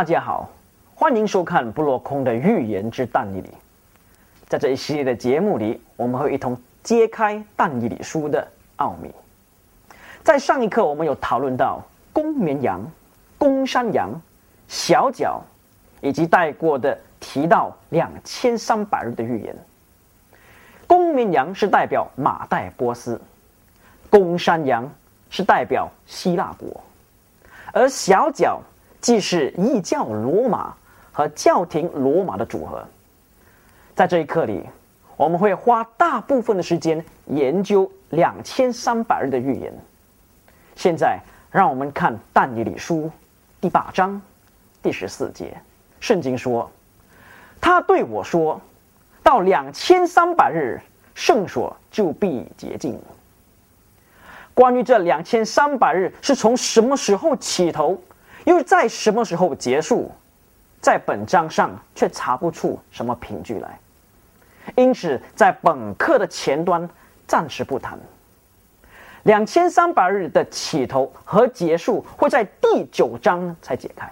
大家好，欢迎收看布洛空的预言之但以理。在这一系列的节目里，我们会一同揭开但以理书的奥秘。在上一课，我们有讨论到公绵羊、公山羊、小角，以及带过的提到两千三百日的预言。公绵羊是代表马代波斯，公山羊是代表希腊国，而小角。既是异教罗马和教廷罗马的组合，在这一课里，我们会花大部分的时间研究两千三百日的预言。现在，让我们看但以理书第八章第十四节，圣经说：“他对我说，到两千三百日，圣所就必洁净。”关于这两千三百日是从什么时候起头？又在什么时候结束？在本章上却查不出什么凭据来，因此在本课的前端暂时不谈。两千三百日的起头和结束会在第九章才解开，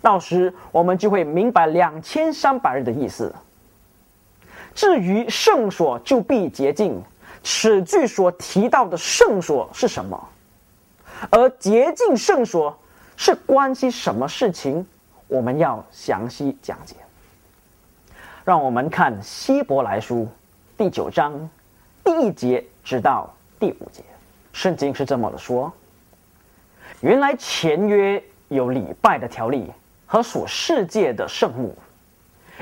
到时我们就会明白两千三百日的意思。至于圣所就必洁净，此句所提到的圣所是什么？而洁净圣所。是关系什么事情？我们要详细讲解。让我们看希伯来书第九章第一节直到第五节，圣经是这么的说：原来前约有礼拜的条例和属世界的圣目，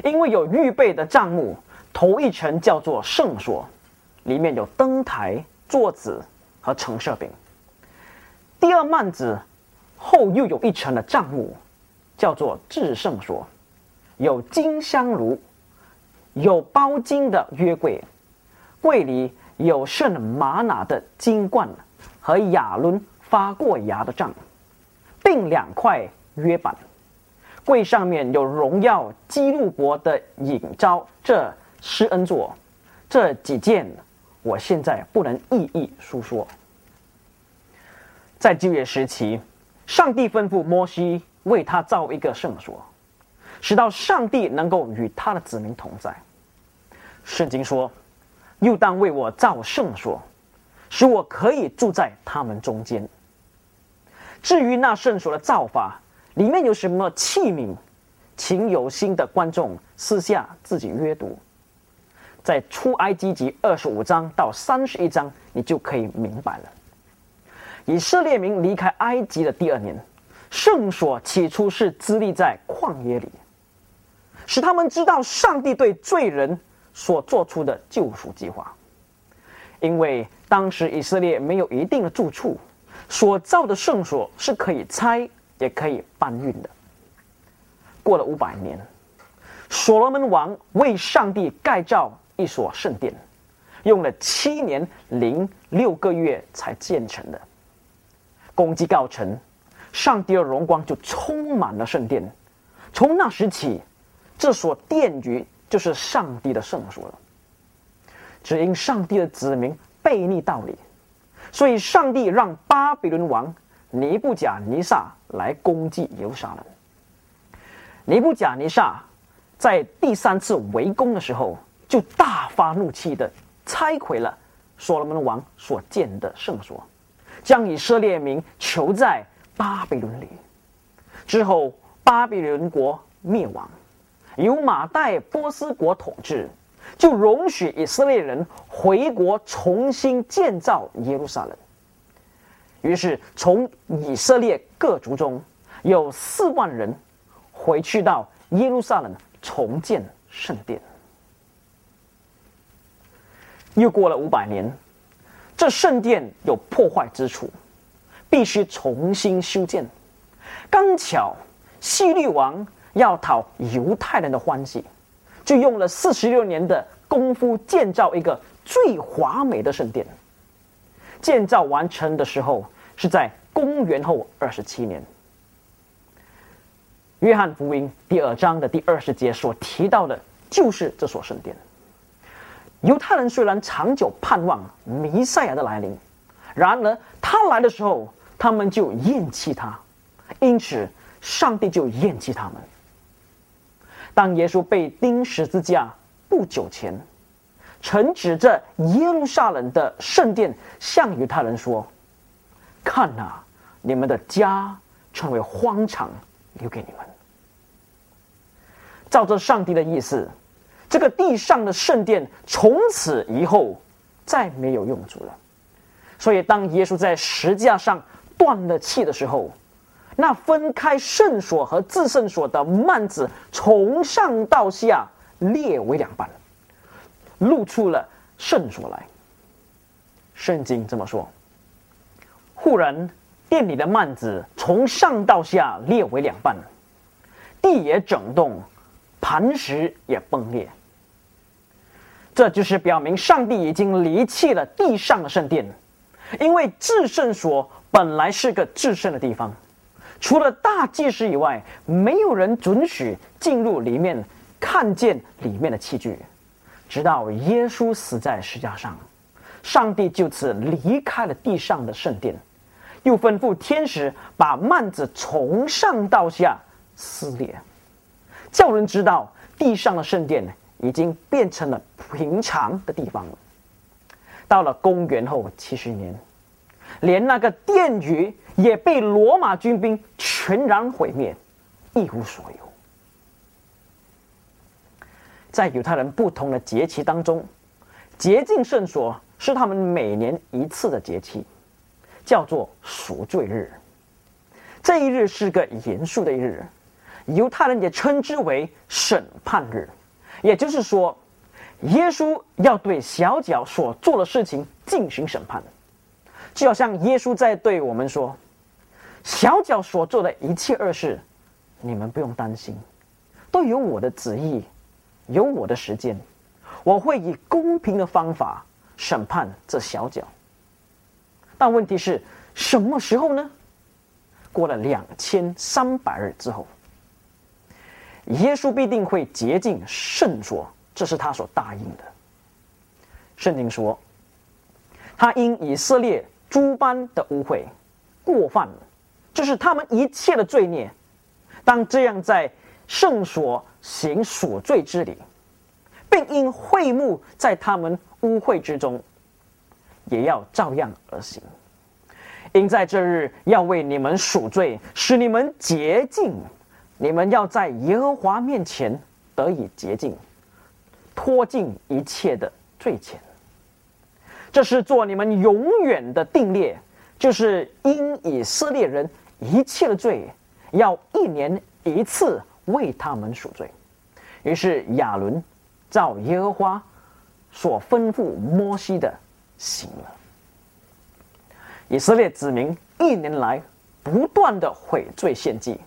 因为有预备的帐幕，头一层叫做圣所，里面有灯台、桌子和橙色饼。第二幔子。后又有一层的帐幕，叫做至圣所，有金香炉，有包金的约柜，柜里有圣玛拿的金冠和亚伦发过芽的杖，并两块约板。柜上面有荣耀基路伯的引招，这施恩座。这几件，我现在不能一一述说。在旧约时期。上帝吩咐摩西为他造一个圣所，使到上帝能够与他的子民同在。圣经说：“又当为我造圣所，使我可以住在他们中间。”至于那圣所的造法，里面有什么器皿，请有心的观众私下自己阅读，在出埃及记二十五章到三十一章，你就可以明白了。以色列民离开埃及的第二年，圣所起初是资立在旷野里，使他们知道上帝对罪人所做出的救赎计划。因为当时以色列没有一定的住处，所造的圣所是可以拆也可以搬运的。过了五百年，所罗门王为上帝盖造一所圣殿，用了七年零六个月才建成的。攻击告成，上帝的荣光就充满了圣殿。从那时起，这所殿宇就是上帝的圣所了。只因上帝的子民背逆道理，所以上帝让巴比伦王尼布甲尼撒来攻击耶路撒冷。尼布甲尼撒在第三次围攻的时候，就大发怒气的拆毁了所罗门王所建的圣所。将以色列民囚在巴比伦里，之后巴比伦国灭亡，由马代波斯国统治，就容许以色列人回国重新建造耶路撒冷。于是从以色列各族中有四万人回去到耶路撒冷重建圣殿。又过了五百年。这圣殿有破坏之处，必须重新修建。刚巧希律王要讨犹太人的欢喜，就用了四十六年的功夫建造一个最华美的圣殿。建造完成的时候是在公元后二十七年。约翰福音第二章的第二十节所提到的，就是这所圣殿。犹太人虽然长久盼望弥赛亚的来临，然而他来的时候，他们就厌弃他，因此上帝就厌弃他们。当耶稣被钉十字架不久前，曾指着耶路撒冷的圣殿向犹太人说：“看呐，你们的家成为荒场，留给你们。”照着上帝的意思，这个地上的圣殿从此以后再没有用处了。所以，当耶稣在石架上断了气的时候，那分开圣所和至圣所的幔子从上到下裂为两半，露出了圣所来。圣经这么说：忽然，殿里的幔子从上到下裂为两半，地也整动。磐石也崩裂，这就是表明上帝已经离弃了地上的圣殿，因为至圣所本来是个至圣的地方，除了大祭司以外，没有人准许进入里面看见里面的器具，直到耶稣死在石架上，上帝就此离开了地上的圣殿，又吩咐天使把幔子从上到下撕裂。叫人知道地上的圣殿已经变成了平常的地方了。到了公元后七十年，连那个殿宇也被罗马军兵全然毁灭，一无所有。在犹太人不同的节期当中，洁净圣所是他们每年一次的节期，叫做赎罪日。这一日是个严肃的一日。犹太人也称之为审判日，也就是说，耶稣要对小脚所做的事情进行审判，就好像耶稣在对我们说：“小脚所做的一切恶事，你们不用担心，都有我的旨意，有我的时间，我会以公平的方法审判这小脚。”但问题是什么时候呢？过了两千三百日之后。耶稣必定会洁净圣所，这是他所答应的。圣经说，他因以色列诸般的污秽、过犯了，就是他们一切的罪孽，当这样在圣所行所罪之礼，并因会幕在他们污秽之中，也要照样而行。因在这日要为你们赎罪，使你们洁净。你们要在耶和华面前得以洁净，脱尽一切的罪愆。这是做你们永远的定列，就是因以色列人一切的罪，要一年一次为他们赎罪。于是亚伦照耶和华所吩咐摩西的行了。以色列子民一年来不断的悔罪献祭。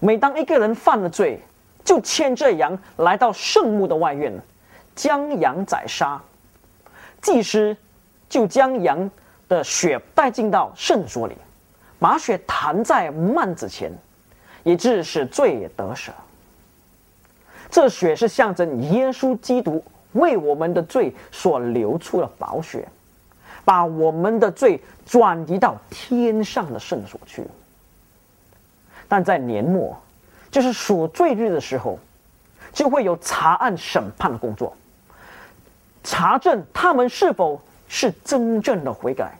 每当一个人犯了罪，就牵着羊来到圣墓的外院，将羊宰杀，祭司就将羊的血带进到圣所里，把血弹在幔子前，以致使罪得赦。这血是象征耶稣基督为我们的罪所流出的宝血，把我们的罪转移到天上的圣所去。但在年末，就是赎罪日的时候，就会有查案审判的工作，查证他们是否是真正的悔改，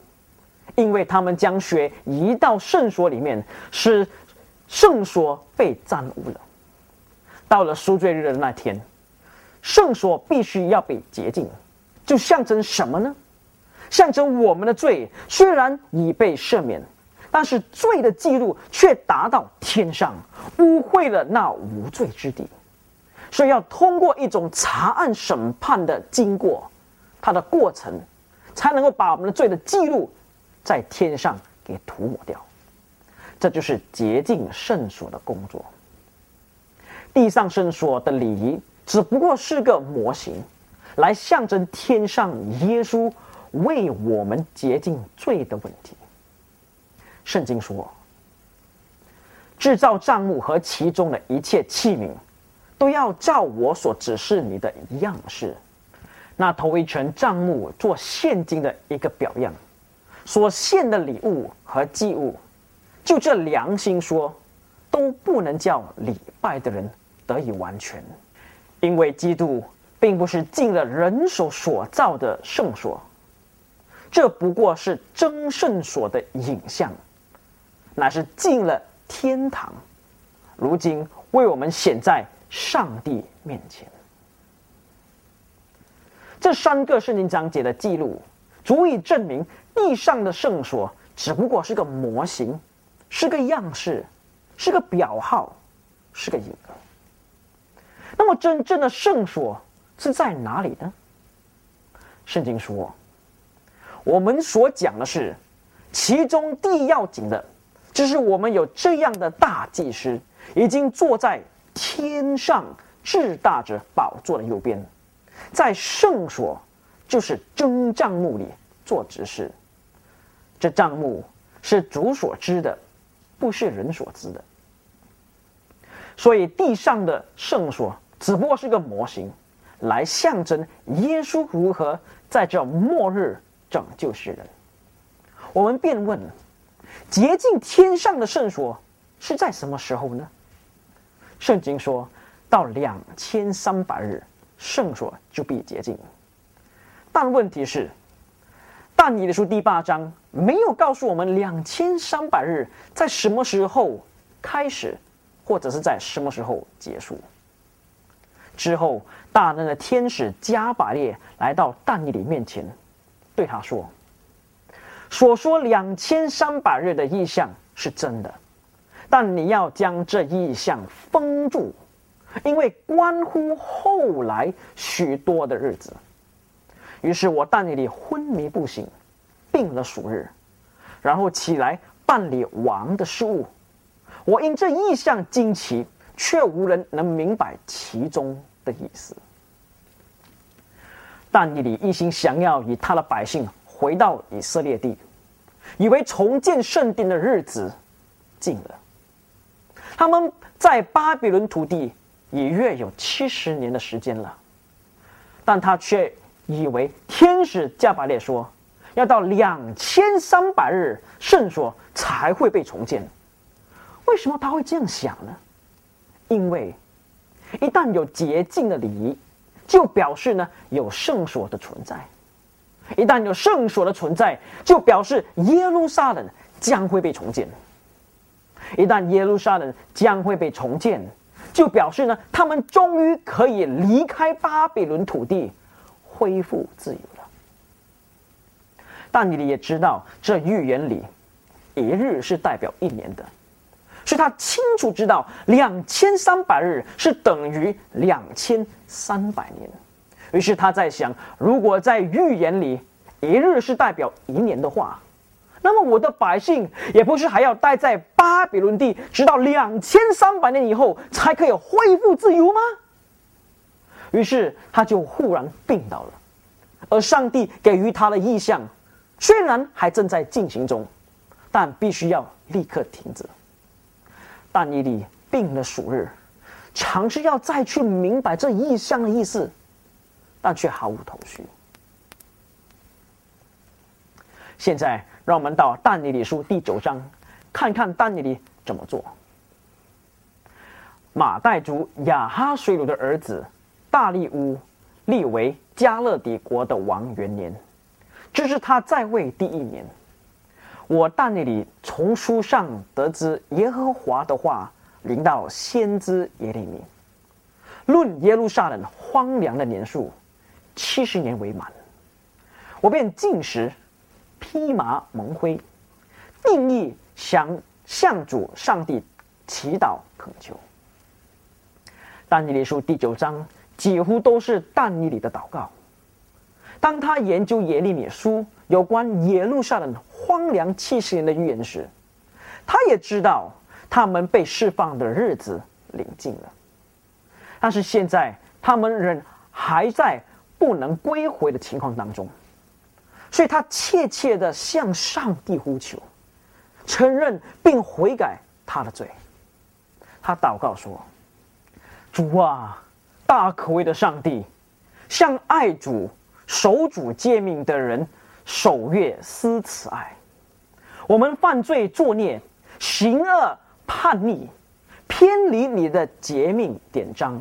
因为他们将血移到圣所里面，使圣所被占污了。到了赎罪日的那天，圣所必须要被洁净，就象征什么呢？象征我们的罪虽然已被赦免。但是罪的记录却达到天上，污秽了那无罪之地，所以要通过一种查案审判的经过，它的过程，才能够把我们的罪的记录在天上给涂抹掉。这就是洁净圣所的工作。地上圣所的礼仪只不过是个模型，来象征天上耶稣为我们洁净罪的问题。圣经说：“制造账目和其中的一切器皿，都要照我所指示你的样式。那头一层账目做现金的一个表样，所献的礼物和祭物，就这良心说，都不能叫礼拜的人得以完全，因为基督并不是进了人手所造的圣所，这不过是真圣所的影像，乃是进了天堂，如今为我们显在上帝面前。这三个圣经章节的记录，足以证明地上的圣所只不过是个模型，是个样式。是个表号，是个影儿。那么，真正的圣所是在哪里呢？圣经说，我们所讲的是，其中第一要紧的，就是我们有这样的大祭司，已经坐在天上至大者宝座的右边，在圣所，就是真帐幕里做执事。这帐幕是主所知的，不是人所知的。所以，地上的圣所只不过是个模型，来象征耶稣如何在这末日拯救世人。我们便问：洁净天上的圣所是在什么时候呢？圣经说到两千三百日，圣所就必洁净。但问题是，但以理书第八章没有告诉我们两千三百日在什么时候开始。或者是在什么时候结束？之后，大能的天使加百列来到但以理面前，对他说：“所说两千三百日的意象是真的，但你要将这意象封住，因为关乎后来许多的日子。”于是我但以理昏迷不醒，病了数日，然后起来办理王的事务。我因这意象惊奇，却无人能明白其中的意思。但以理一心想要以他的百姓回到以色列地，以为重建圣殿的日子近了。他们在巴比伦土地已约有七十年的时间了，但他却以为天使加百列说，要到两千三百日圣所才会被重建。为什么他会这样想呢？因为一旦有洁净的礼仪，就表示呢有圣所的存在；一旦有圣所的存在，就表示耶路撒冷将会被重建；一旦耶路撒冷将会被重建，就表示呢他们终于可以离开巴比伦土地，恢复自由了。但你也知道，这预言里，一日是代表一年的。所以他清楚知道，两千三百日是等于两千三百年。于是他在想，如果在预言里一日是代表一年的话，那么我的百姓也不是还要待在巴比伦地，直到两千三百年以后才可以恢复自由吗？于是他就忽然病倒了，而上帝给予他的意象，虽然还正在进行中，但必须要立刻停止。但伊利病了数日，尝试要再去明白这意象的意思，但却毫无头绪。现在，让我们到但尼里书第九章，看看但尼里怎么做。马代族亚哈水鲁的儿子大利乌立为加勒底国的王元年，这是他在位第一年。我但尼里从书上得知耶和华的话临到先知耶利米，论耶路撒冷荒凉的年数，七十年为满。我便进食，披麻蒙灰，定义向向主上帝祈祷恳求。但以理书第九章几乎都是但以理的祷告。当他研究耶利米书有关耶路撒冷荒凉七十年的预言时，他也知道他们被释放的日子临近了。但是现在他们仍还在不能归回的情况当中，所以他切切的向上帝呼求，承认并悔改他的罪。他祷告说：“主啊，大可畏的上帝，向爱主。”守主诫命的人，守月思慈爱。我们犯罪作孽，行恶叛逆，偏离你的节命典章，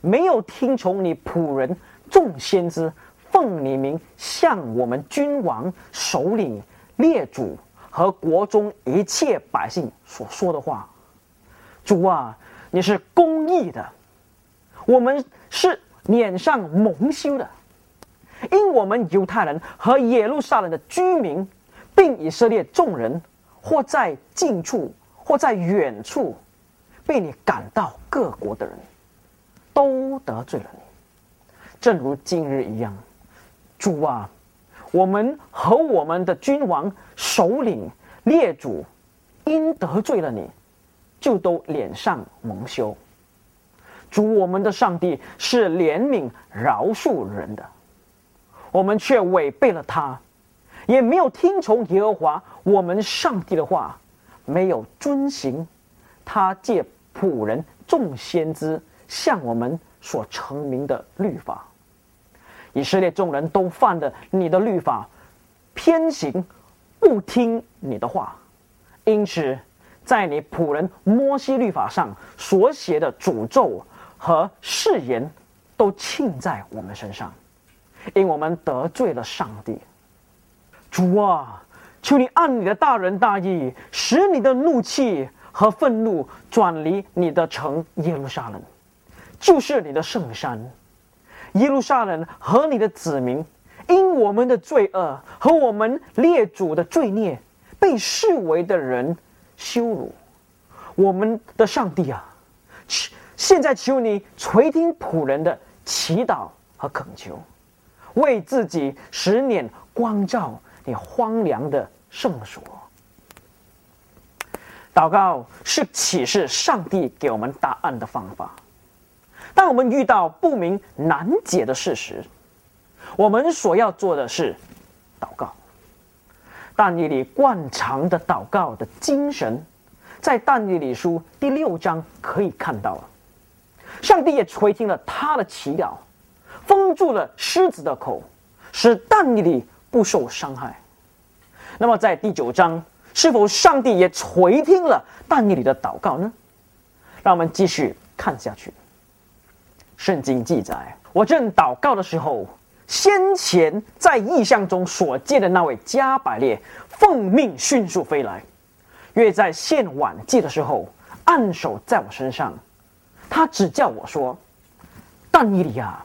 没有听从你仆人众先知奉你名向我们君王、首领、列祖和国中一切百姓所说的话。主啊，你是公义的，我们是脸上蒙羞的，因我们犹太人和耶路撒冷的居民，并以色列众人，或在近处，或在远处。被你赶到各国的人，都得罪了你，正如今日一样。主啊，我们和我们的君王、首领、列祖，因得罪了你，就都脸上蒙羞。主我们的上帝是怜悯饶恕人的，我们却违背了他，也没有听从耶和华我们上帝的话，没有遵行。他借仆人众先知向我们所成名的律法，以色列众人都犯了你的律法，偏行不听你的话，因此在你仆人摩西律法上所写的诅咒和誓言，都庆在我们身上，因我们得罪了上帝。主啊，求你按你的大仁大义，使你的怒气。和愤怒转离你的城耶路撒冷，就是你的圣山。耶路撒冷和你的子民，因我们的罪恶和我们列祖的罪孽，被视为的人羞辱。我们的上帝啊，现在求你垂听仆人的祈祷和恳求，为自己十年光照你荒凉的圣所。祷告是启示上帝给我们答案的方法。当我们遇到不明难解的事实，我们所要做的是祷告。但以理惯常的祷告的精神，在但以理书第六章可以看到了。上帝也垂听了他的祈祷，封住了狮子的口，使但以理不受伤害。那么在第九章。是否上帝也垂听了但以理的祷告呢？让我们继续看下去。圣经记载，我正祷告的时候，先前在异象中所见的那位加百列奉命迅速飞来，约在献晚祭的时候，按手在我身上。他只叫我说：“但以理啊，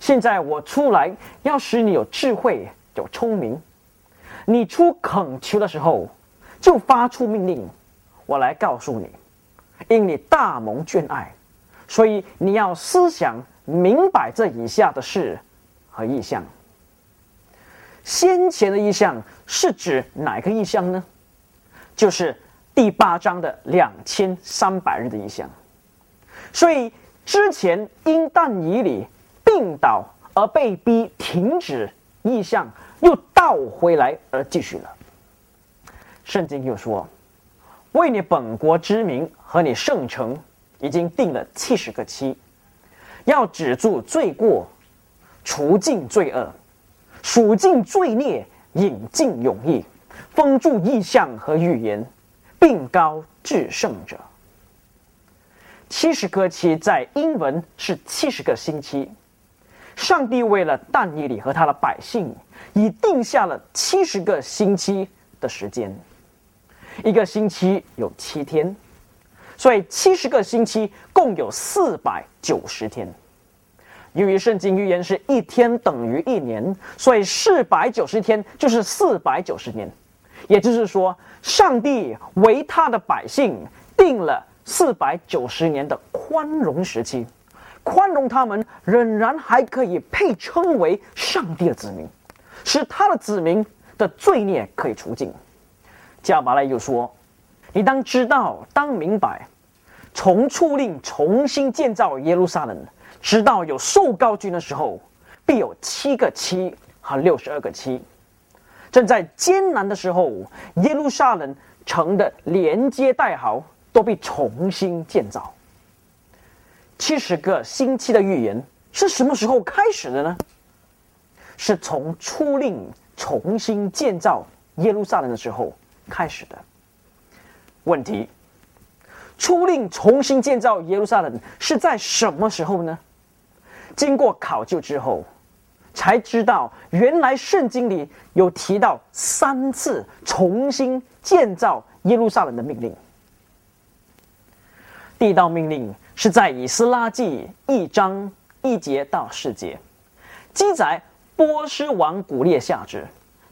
现在我出来要使你有智慧、有聪明。你出恳求的时候。”就发出命令，我来告诉你，因你大蒙眷爱，所以你要思想明白这以下的事和意象。先前的意象是指哪个意象呢？就是第八章的两千三百日的意象。所以之前因但以理病倒而被逼停止意象，又倒回来而继续了。圣经又说：“为你本国之名和你圣城，已经定了七十个期，要止住罪过，除尽罪恶，数尽罪孽，引尽永义，封住异象和预言，并高至圣者。七十个期在英文是七十个星期。上帝为了但以理和他的百姓，已定下了七十个星期的时间。”一个星期有七天，所以七十个星期共有四百九十天。由于圣经预言是一天等于一年，所以四百九十天就是四百九十年。也就是说，上帝为他的百姓定了四百九十年的宽容时期，宽容他们仍然还可以配称为上帝的子民，使他的子民的罪孽可以除尽。加马来又说：“你当知道，当明白，从处令重新建造耶路撒冷，直到有受高君的时候，必有七个七和六十二个七。正在艰难的时候，耶路撒冷城的连接带壕都被重新建造。七十个星期的预言是什么时候开始的呢？是从出令重新建造耶路撒冷的时候。”开始的问题，出令重新建造耶路撒冷是在什么时候呢？经过考究之后，才知道原来圣经里有提到三次重新建造耶路撒冷的命令。第一道命令是在以斯拉记一章一节到四节，记载波斯王古列下旨，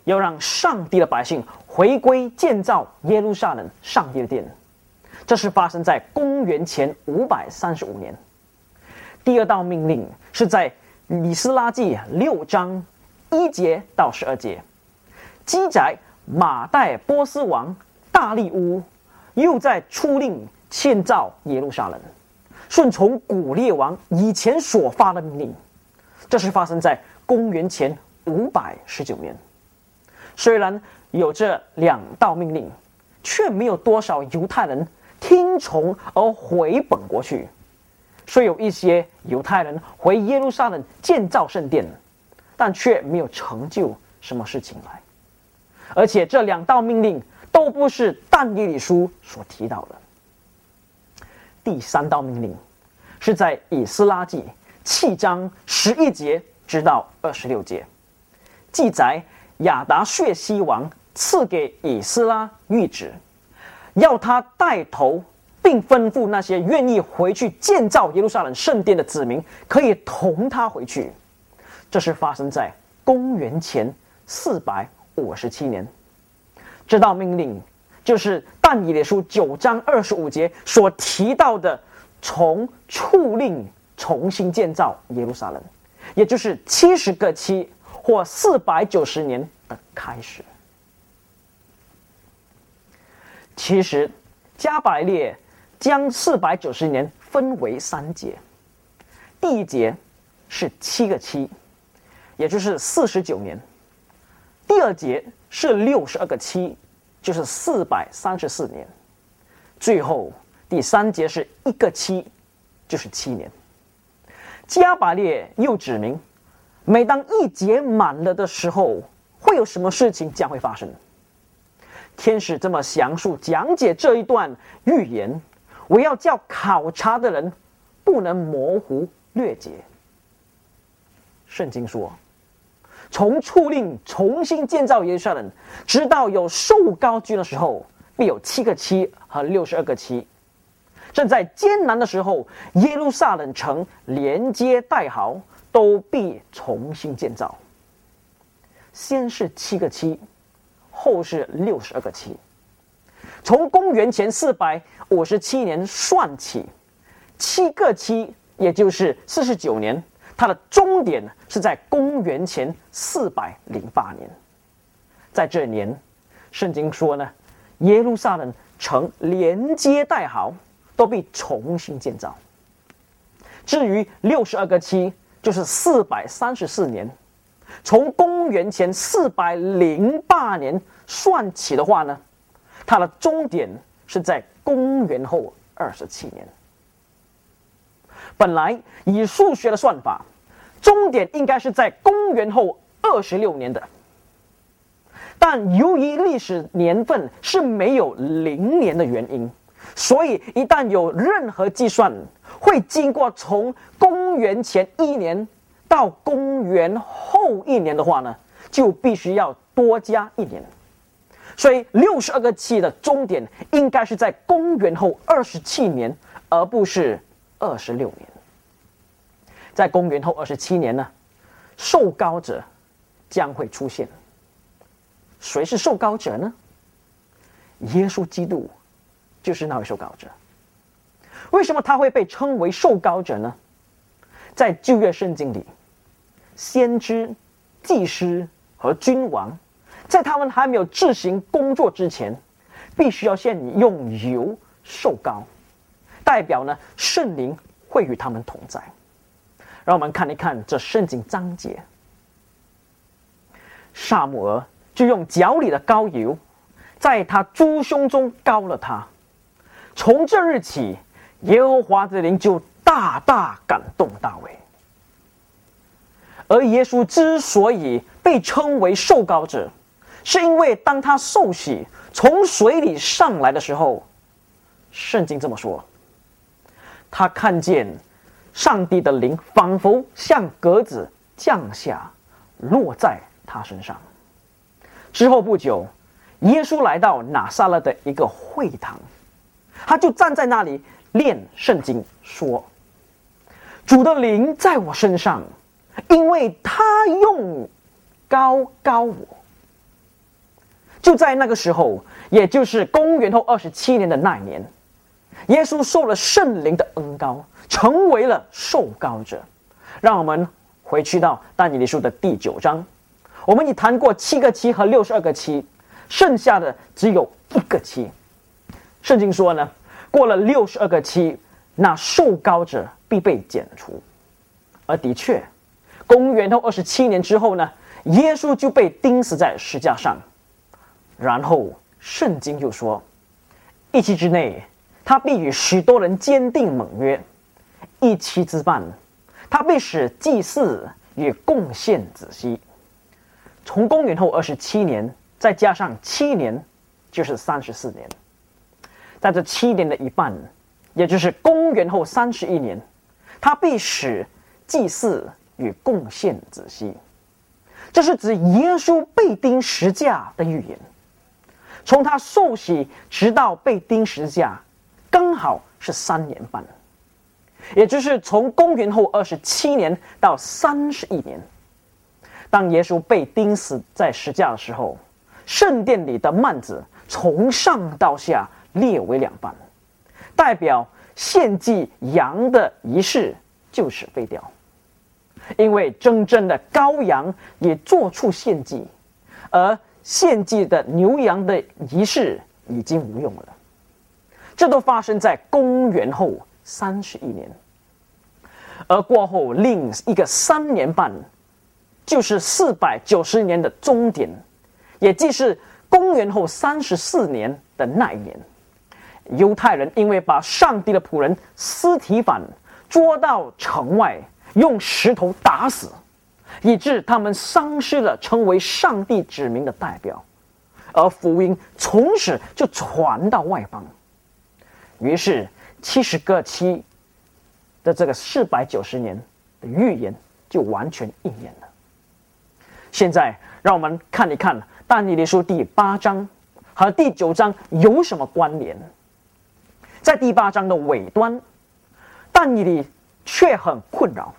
要让上帝的百姓回归建造耶路撒冷上帝的殿。这是发生在公元前五百三十五年。第二道命令是在以斯拉记六章一节到十二节，记载马代波斯王大利乌又在出令。建造耶路撒冷，顺从古列王以前所发的命令，这是发生在公元前五百十九年。虽然有这两道命令，却没有多少犹太人听从而回本国去。虽有一些犹太人回耶路撒冷建造圣殿，但却没有成就什么事情来。而且这两道命令都不是但以理书所提到的。第三道命令是在以斯拉记七章十一节直到二十六节，记载亚达血西王赐给以斯拉谕旨，要他带头，并吩咐那些愿意回去建造耶路撒冷圣殿的子民，可以同他回去。这是发生在公元前四百五十七年。这道命令。就是但以理书九章二十五节所提到的，从处令重新建造耶路撒冷，也就是七十个期或四百九十年的开始。其实加百列将四百九十年分为三节，第一节是七个七，也就是四十九年；第二节是六十二个七。就是四百三十四年，最后第三节是一个七，就是七年。加百列又指明，每当一节满了的时候，会有什么事情将会发生？天使这么详述讲解这一段预言，我要叫考察的人不能模糊略解。圣经说。从处令重新建造耶路撒冷，直到有受高居的时候，必有七个七和六十二个七。正在艰难的时候，耶路撒冷城连接带壕都必重新建造。先是七个七，后是六十二个七。从公元前四百五十七年算起，七个七，也就是四十九年。它的终点是在公元前四百零八年，在这年，圣经说呢，耶路撒冷城连接带壕都被重新建造。至于六十二个七，就是四百三十四年，从公元前四百零八年算起的话呢，它的终点是在公元后二十七年。本来以数学的算法，终点应该是在公元后二十六年的，但由于历史年份是没有零年的原因，所以一旦有任何计算，会经过从公元前一年到公元后一年的话呢，就必须要多加一年，所以六十二个期的终点应该是在公元后二十七年，而不是二十六年。在公元后二十七年呢，受膏者将会出现。谁是受膏者呢？耶稣基督就是那位受膏者。为什么他会被称为受膏者呢？在旧约圣经里，先知、祭司和君王，在他们还没有自行工作之前，必须要先用油受膏，代表呢圣灵会与他们同在。让我们看一看这圣经章节。萨姆尔就用脚里的膏油，在他猪胸中膏了他。从这日起，耶和华的灵就大大感动大卫。而耶稣之所以被称为受膏者，是因为当他受洗从水里上来的时候，圣经这么说：他看见上帝的灵仿佛像鸽子降下，落在他身上。之后不久，耶稣来到拿撒勒的一个会堂，他就站在那里念圣经，说：“主的灵在我身上，因为他用高高我。”就在那个时候，也就是公元后二十七年的那一年，耶稣受了圣灵的恩高，成为了受高者。让我们回去到但以理书的第九章。我们已谈过七个七和六十二个七，剩下的只有一个七。圣经说呢，过了六十二个七，那受高者必被剪除。而的确，公元后二十七年之后呢，耶稣就被钉死在石架上。然后圣经又说，一期之内，他必与许多人坚定盟约；一期之半，他必使祭祀与贡献子息。从公元后二十七年，再加上七年，就是三十四年。在这七年的一半，也就是公元后三十一年，他必使祭祀与贡献子息。这是指耶稣被钉十架的预言。从他受洗直到被钉十架，刚好是三年半，也就是从公元后二十七年到三十一年。当耶稣被钉死在十架的时候，圣殿里的幔子从上到下列为两半，代表献祭羊的仪式就是废掉，因为真正的羔羊也做出献祭，而献祭的牛羊的仪式已经无用了。这都发生在公元后三十一年，而过后另一个三年半。就是四百九十年的终点，也即是公元后三十四年的那一年，犹太人因为把上帝的仆人斯提反捉到城外，用石头打死，以致他们丧失了成为上帝指明的代表，而福音从此就传到外邦，于是七十个七的这个四百九十年的预言就完全应验了。现在，让我们看一看《但以理书》第八章和第九章有什么关联。在第八章的尾端，但以理却很困扰。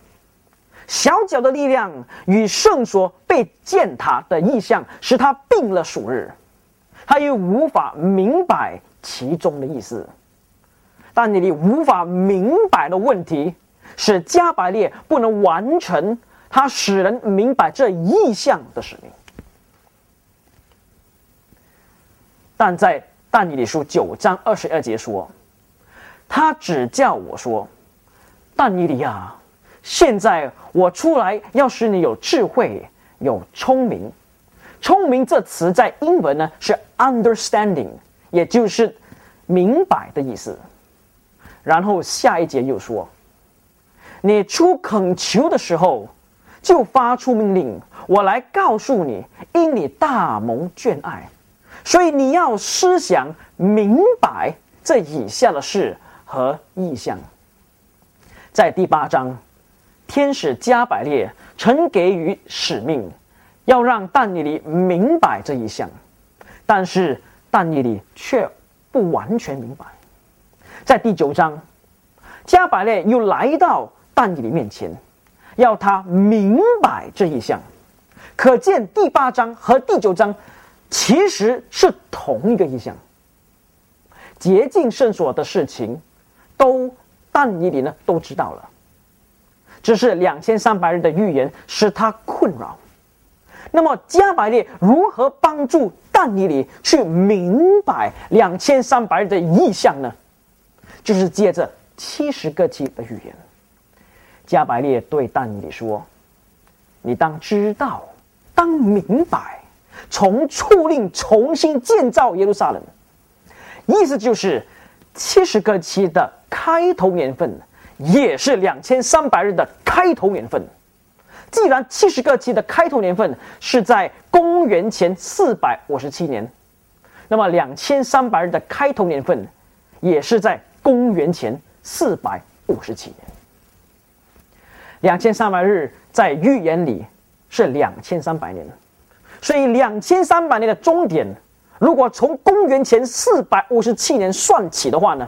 小脚的力量与圣所被践踏的意象，使他病了数日，他又无法明白其中的意思。但以理无法明白的问题，使加百列不能完成。他使人明白这意象的使命，但在但以理书九章二十二节说：“他只叫我说，但以理啊，现在我出来要使你有智慧，有聪明。聪明这词在英文呢是 understanding，也就是明白的意思。然后下一节又说，你出恳求的时候。”就发出命令，我来告诉你，因你大蒙眷爱，所以你要思想明白这以下的事和意象。在第八章，天使加百列曾给予使命，要让但以理明白这一项，但是但以理却不完全明白。在第九章，加百列又来到但以理面前。要他明白这一项，可见第八章和第九章其实是同一个意象。洁净圣所的事情，都但以理呢都知道了，只是两千三百日的预言使他困扰。那么加百列如何帮助但以理去明白两千三百日的意象呢？就是借着七十个期的预言。加百列对但以理说：“你当知道，当明白，从处令重新建造耶路撒冷，意思就是七十个期的开头年份，也是两千三百日的开头年份。既然七十个期的开头年份是在公元前四百五十七年，那么两千三百日的开头年份，也是在公元前四百五十七年。两千三百日在预言里是两千三百年，所以两千三百年的终点，如果从公元前四百五十七年算起的话呢，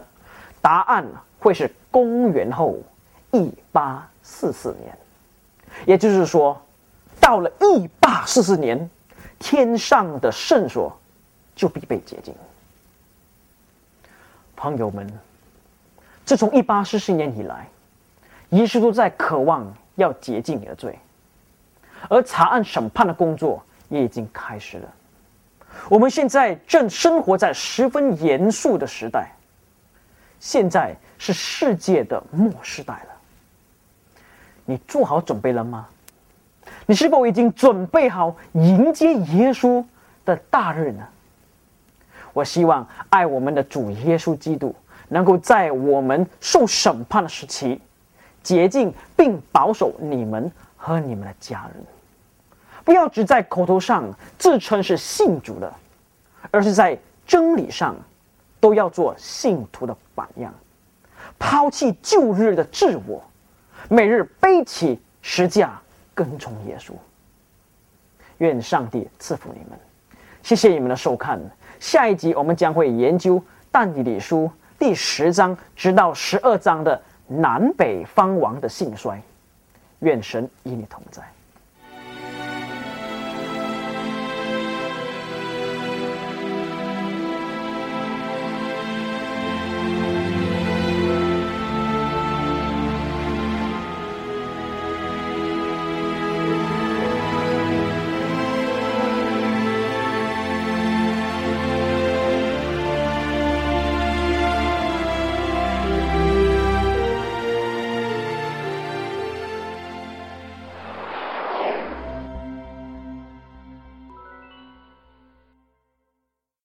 答案会是公元后一八四四年。也就是说，到了一八四四年，天上的圣所就必被洁净。朋友们，自从一八四四年以来，耶稣都在渴望要洁净你的罪，而查案审判的工作也已经开始了。我们现在正生活在十分严肃的时代，现在是世界的末世代了。你做好准备了吗？你是否已经准备好迎接耶稣的大日呢？我希望爱我们的主耶稣基督能够在我们受审判的时期，洁净并保守你们和你们的家人。不要只在口头上自称是信主的，而是在真理上都要做信徒的榜样，抛弃旧日的自我。每日背起十架，跟从耶稣。愿上帝赐福你们，谢谢你们的收看。下一集我们将会研究但以理书第十章直到十二章的南北方王的兴衰。愿神与你同在。